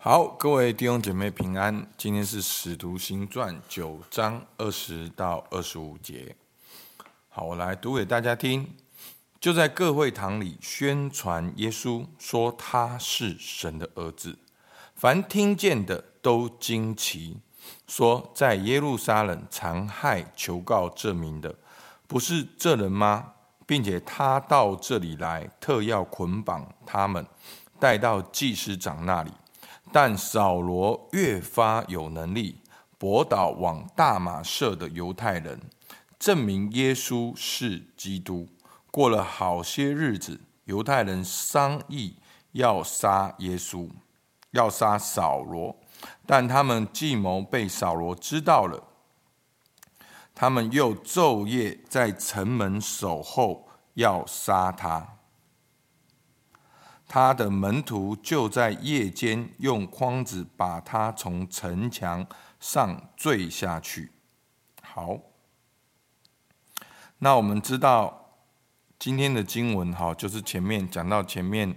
好，各位弟兄姐妹平安。今天是《使徒行传》九章二十到二十五节。好，我来读给大家听。就在各会堂里宣传耶稣，说他是神的儿子。凡听见的都惊奇，说在耶路撒冷残害求告这名的，不是这人吗？并且他到这里来，特要捆绑他们，带到祭司长那里。但扫罗越发有能力，驳倒往大马色的犹太人，证明耶稣是基督。过了好些日子，犹太人商议要杀耶稣，要杀扫罗，但他们计谋被扫罗知道了。他们又昼夜在城门守候，要杀他。他的门徒就在夜间用筐子把他从城墙上坠下去。好，那我们知道今天的经文哈，就是前面讲到前面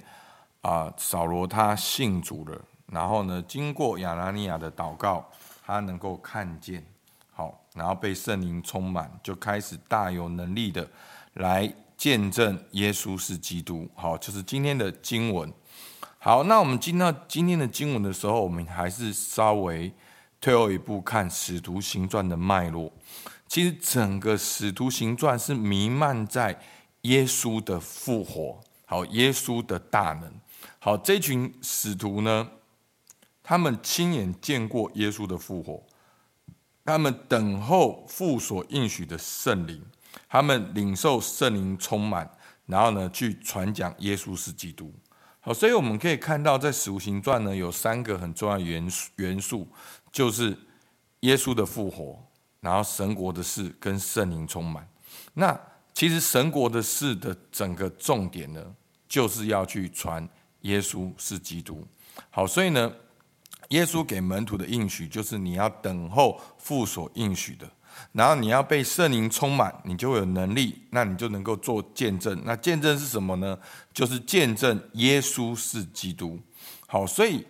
啊，扫罗他信主了，然后呢，经过亚拿尼亚的祷告，他能够看见，好，然后被圣灵充满，就开始大有能力的来。见证耶稣是基督，好，就是今天的经文。好，那我们进到今天的经文的时候，我们还是稍微退后一步看《使徒行传》的脉络。其实整个《使徒行传》是弥漫在耶稣的复活，好，耶稣的大能。好，这群使徒呢，他们亲眼见过耶稣的复活，他们等候父所应许的圣灵。他们领受圣灵充满，然后呢，去传讲耶稣是基督。好，所以我们可以看到，在《使徒行传》呢，有三个很重要的元素，元素就是耶稣的复活，然后神国的事跟圣灵充满。那其实神国的事的整个重点呢，就是要去传耶稣是基督。好，所以呢，耶稣给门徒的应许就是你要等候父所应许的。然后你要被圣灵充满，你就会有能力，那你就能够做见证。那见证是什么呢？就是见证耶稣是基督。好，所以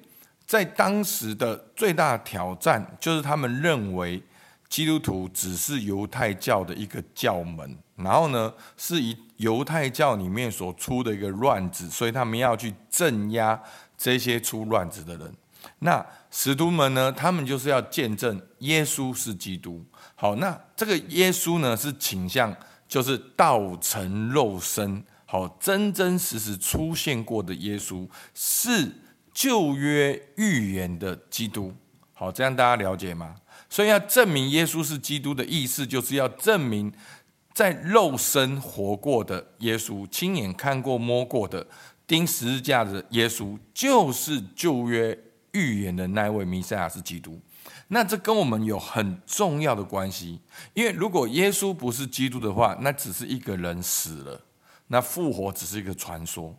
在当时的最大挑战，就是他们认为基督徒只是犹太教的一个教门，然后呢，是以犹太教里面所出的一个乱子，所以他们要去镇压这些出乱子的人。那使徒们呢，他们就是要见证耶稣是基督。好，那这个耶稣呢，是倾向就是道成肉身，好，真真实实出现过的耶稣，是旧约预言的基督。好，这样大家了解吗？所以要证明耶稣是基督的意思，就是要证明在肉身活过的耶稣，亲眼看过摸过的钉十字架的耶稣，就是旧约预言的那位弥赛亚是基督。那这跟我们有很重要的关系，因为如果耶稣不是基督的话，那只是一个人死了，那复活只是一个传说。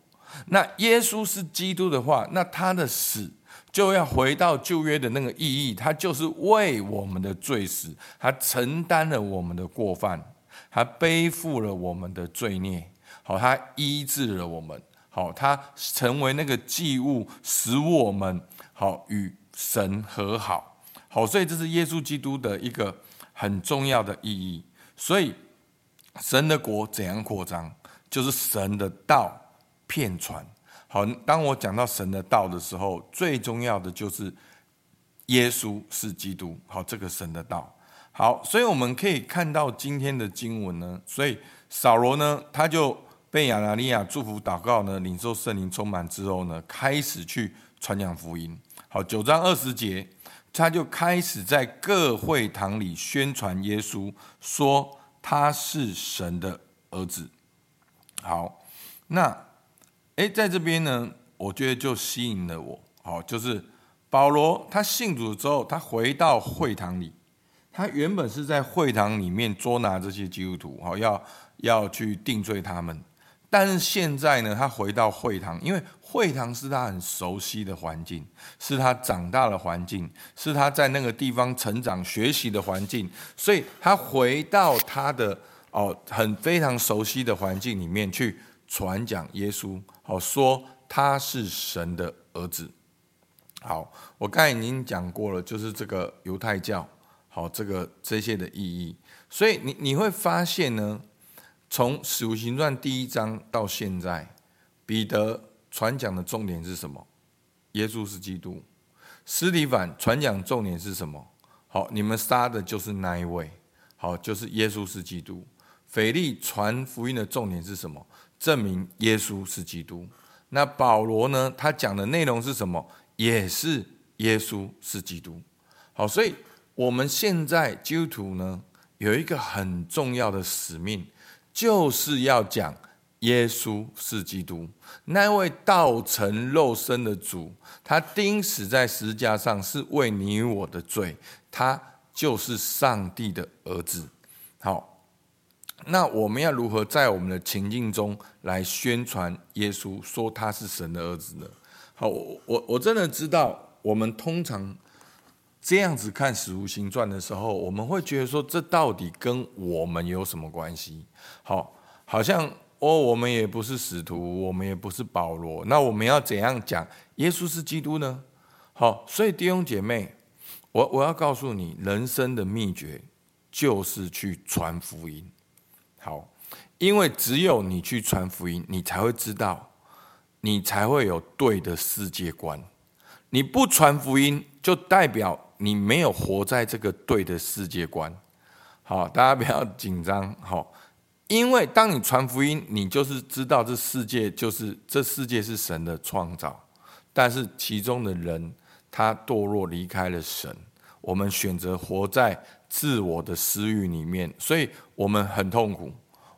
那耶稣是基督的话，那他的死就要回到旧约的那个意义，他就是为我们的罪死，他承担了我们的过犯，他背负了我们的罪孽，好，他医治了我们，好，他成为那个祭物，使我们好与神和好。好，所以这是耶稣基督的一个很重要的意义。所以，神的国怎样扩张，就是神的道遍传。好，当我讲到神的道的时候，最重要的就是耶稣是基督。好，这个神的道。好，所以我们可以看到今天的经文呢。所以扫罗呢，他就被亚拿尼亚祝福祷告呢，领受圣灵充满之后呢，开始去传讲福音。好，九章二十节。他就开始在各会堂里宣传耶稣，说他是神的儿子。好，那诶，在这边呢，我觉得就吸引了我。好，就是保罗他信主之后，他回到会堂里，他原本是在会堂里面捉拿这些基督徒，好，要要去定罪他们。但是现在呢，他回到会堂，因为会堂是他很熟悉的环境，是他长大的环境，是他在那个地方成长学习的环境，所以他回到他的哦很非常熟悉的环境里面去传讲耶稣，好说他是神的儿子。好，我刚才已经讲过了，就是这个犹太教，好，这个这些的意义。所以你你会发现呢，从《使徒行传》第一章到现在，彼得传讲的重点是什么？耶稣是基督。斯提凡传讲重点是什么？好，你们杀的就是那一位。好，就是耶稣是基督。腓利传福音的重点是什么？证明耶稣是基督。那保罗呢？他讲的内容是什么？也是耶稣是基督。好，所以我们现在基督徒呢，有一个很重要的使命，就是要讲耶稣是基督，那位道成肉身的主，他钉死在十字架上是为你我的罪，他就是上帝的儿子。好，那我们要如何在我们的情境中来宣传耶稣，说他是神的儿子呢？好，我我我真的知道，我们通常这样子看《使徒行传》的时候，我们会觉得说，这到底跟我们有什么关系？好，好像哦，我们也不是使徒，我们也不是保罗，那我们要怎样讲耶稣是基督呢？好，所以弟兄姐妹，我我要告诉你，人生的秘诀就是去传福音。好，因为只有你去传福音，你才会知道。你才会有对的世界观。你不传福音，就代表你没有活在这个对的世界观。好，大家不要紧张。好，因为当你传福音，你就是知道这世界就是这世界是神的创造，但是其中的人他堕落离开了神，我们选择活在自我的私欲里面，所以我们很痛苦，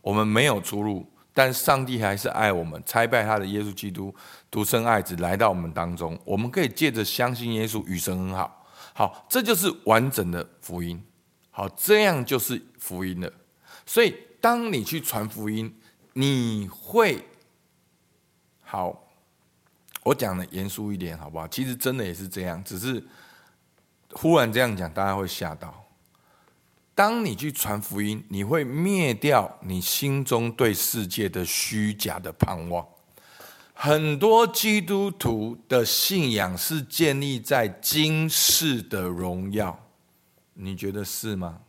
我们没有出路。但上帝还是爱我们，拆败他的耶稣基督独生爱子来到我们当中，我们可以借着相信耶稣与神很好，好，这就是完整的福音，好，这样就是福音了。所以，当你去传福音，你会好，我讲的严肃一点，好不好？其实真的也是这样，只是忽然这样讲，大家会吓到。当你去传福音，你会灭掉你心中对世界的虚假的盼望。很多基督徒的信仰是建立在今世的荣耀，你觉得是吗？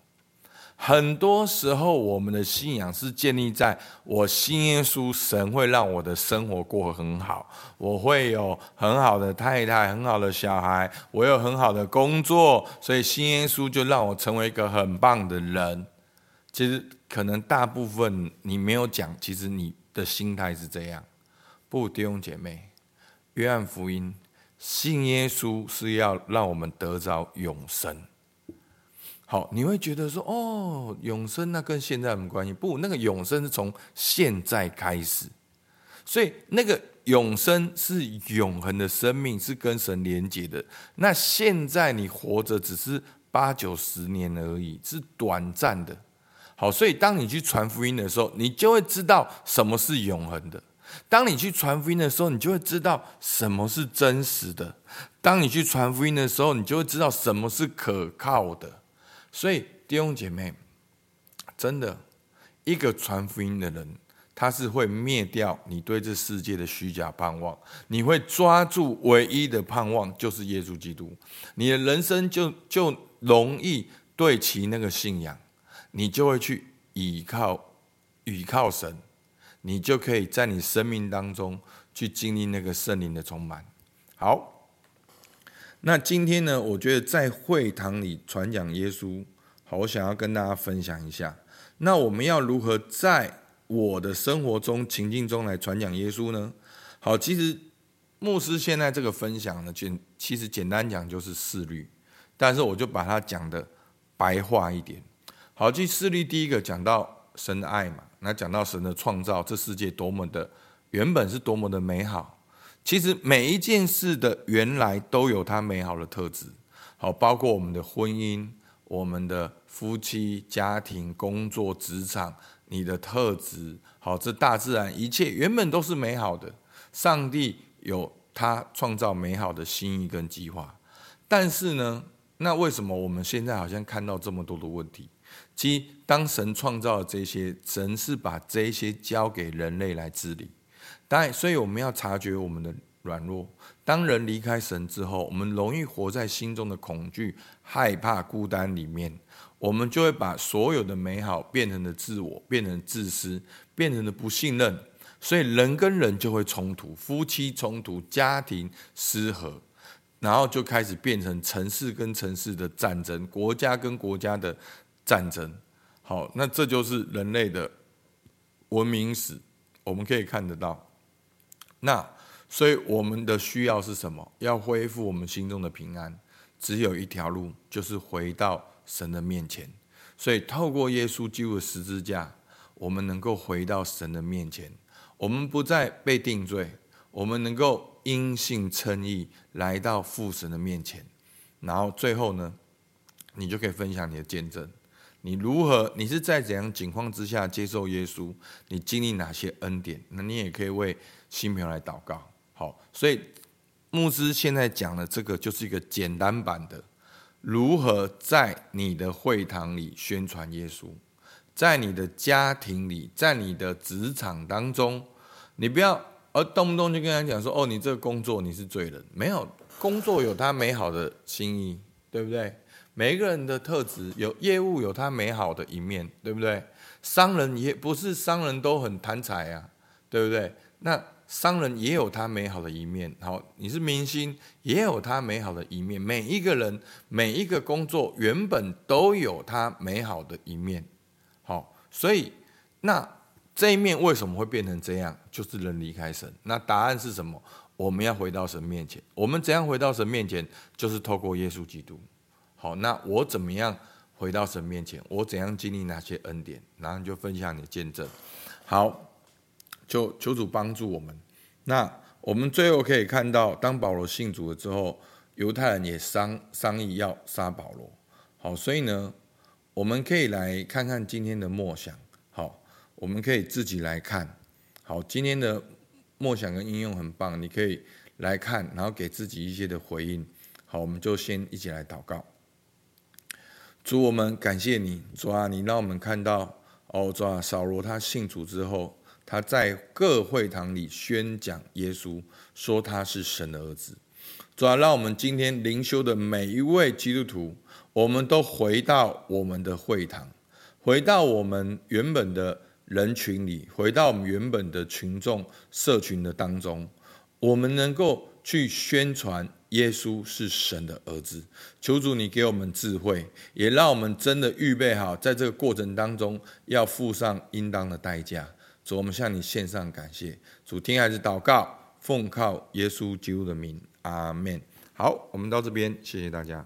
很多时候，我们的信仰是建立在我信耶稣，神会让我的生活过很好，我会有很好的太太、很好的小孩，我有很好的工作，所以信耶稣就让我成为一个很棒的人。其实，可能大部分你没有讲，其实你的心态是这样。不，弟兄姐妹，约翰福音，信耶稣是要让我们得着永生。好，你会觉得说，哦，永生那跟现在有什么关系？不，那个永生是从现在开始，所以那个永生是永恒的生命，是跟神连接的。那现在你活着只是八九十年而已，是短暂的。好，所以当你去传福音的时候，你就会知道什么是永恒的；当你去传福音的时候，你就会知道什么是真实的；当你去传福音的时候，你就会知道什么是可靠的。所以弟兄姐妹，真的，一个传福音的人，他是会灭掉你对这世界的虚假盼望，你会抓住唯一的盼望，就是耶稣基督，你的人生就就容易对齐那个信仰，你就会去倚靠倚靠神，你就可以在你生命当中去经历那个圣灵的充满。好。那今天呢，我觉得在会堂里传讲耶稣，好，我想要跟大家分享一下。那我们要如何在我的生活中情境中来传讲耶稣呢？好，其实牧师现在这个分享呢，简其实简单讲就是四律，但是我就把它讲的白话一点。好，这四律第一个讲到神的爱嘛，那讲到神的创造，这世界多么的原本是多么的美好。其实每一件事的原来都有它美好的特质，好，包括我们的婚姻、我们的夫妻、家庭、工作、职场，你的特质，好，这大自然一切原本都是美好的。上帝有他创造美好的心意跟计划，但是呢，那为什么我们现在好像看到这么多的问题？其实，当神创造了这些，神是把这些交给人类来治理。当然，所以我们要察觉我们的软弱。当人离开神之后，我们容易活在心中的恐惧、害怕、孤单里面，我们就会把所有的美好变成了自我，变成自私，变成了不信任。所以人跟人就会冲突，夫妻冲突，家庭失和，然后就开始变成城市跟城市的战争，国家跟国家的战争。好，那这就是人类的文明史，我们可以看得到。那所以我们的需要是什么？要恢复我们心中的平安，只有一条路，就是回到神的面前。所以透过耶稣基督的十字架，我们能够回到神的面前。我们不再被定罪，我们能够因信称义，来到父神的面前。然后最后呢，你就可以分享你的见证，你如何，你是在怎样情况之下接受耶稣？你经历哪些恩典？那你也可以为新朋友来祷告。好，所以牧师现在讲的这个就是一个简单版的，如何在你的会堂里宣传耶稣。在你的家庭里，在你的职场当中，你不要而动不动就跟人讲说：“哦，你这个工作你是罪人。”没有，工作有他美好的心意，对不对？每一个人的特质，有业务有他美好的一面，对不对？商人也不是商人都很贪财啊，对不对？那商人也有他美好的一面。好，你是明星，也有他美好的一面。每一个人，每一个工作，原本都有他美好的一面。好，所以那这一面为什么会变成这样？就是人离开神。那答案是什么？我们要回到神面前。我们怎样回到神面前？就是透过耶稣基督。好，那我怎么样回到神面前？我怎样经历那些恩典？然后就分享你的见证。好，就求主帮助我们。那我们最后可以看到，当保罗信主了之后，犹太人也商商议要杀保罗。好，所以呢。我们可以来看看今天的默想，好，我们可以自己来看，好，今天的默想跟应用很棒，你可以来看，然后给自己一些的回应，好，我们就先一起来祷告。主，我们感谢你，主啊，你让我们看到，哦，主啊，扫罗他信主之后，他在各会堂里宣讲耶稣，说他是神的儿子。主啊，让我们今天灵修的每一位基督徒。我们都回到我们的会堂，回到我们原本的人群里，回到我们原本的群众社群的当中，我们能够去宣传耶稣是神的儿子。求主你给我们智慧，也让我们真的预备好，在这个过程当中要付上应当的代价。主，我们向你献上感谢。主，听孩子祷告，奉靠耶稣基督的名，阿门。好，我们到这边，谢谢大家。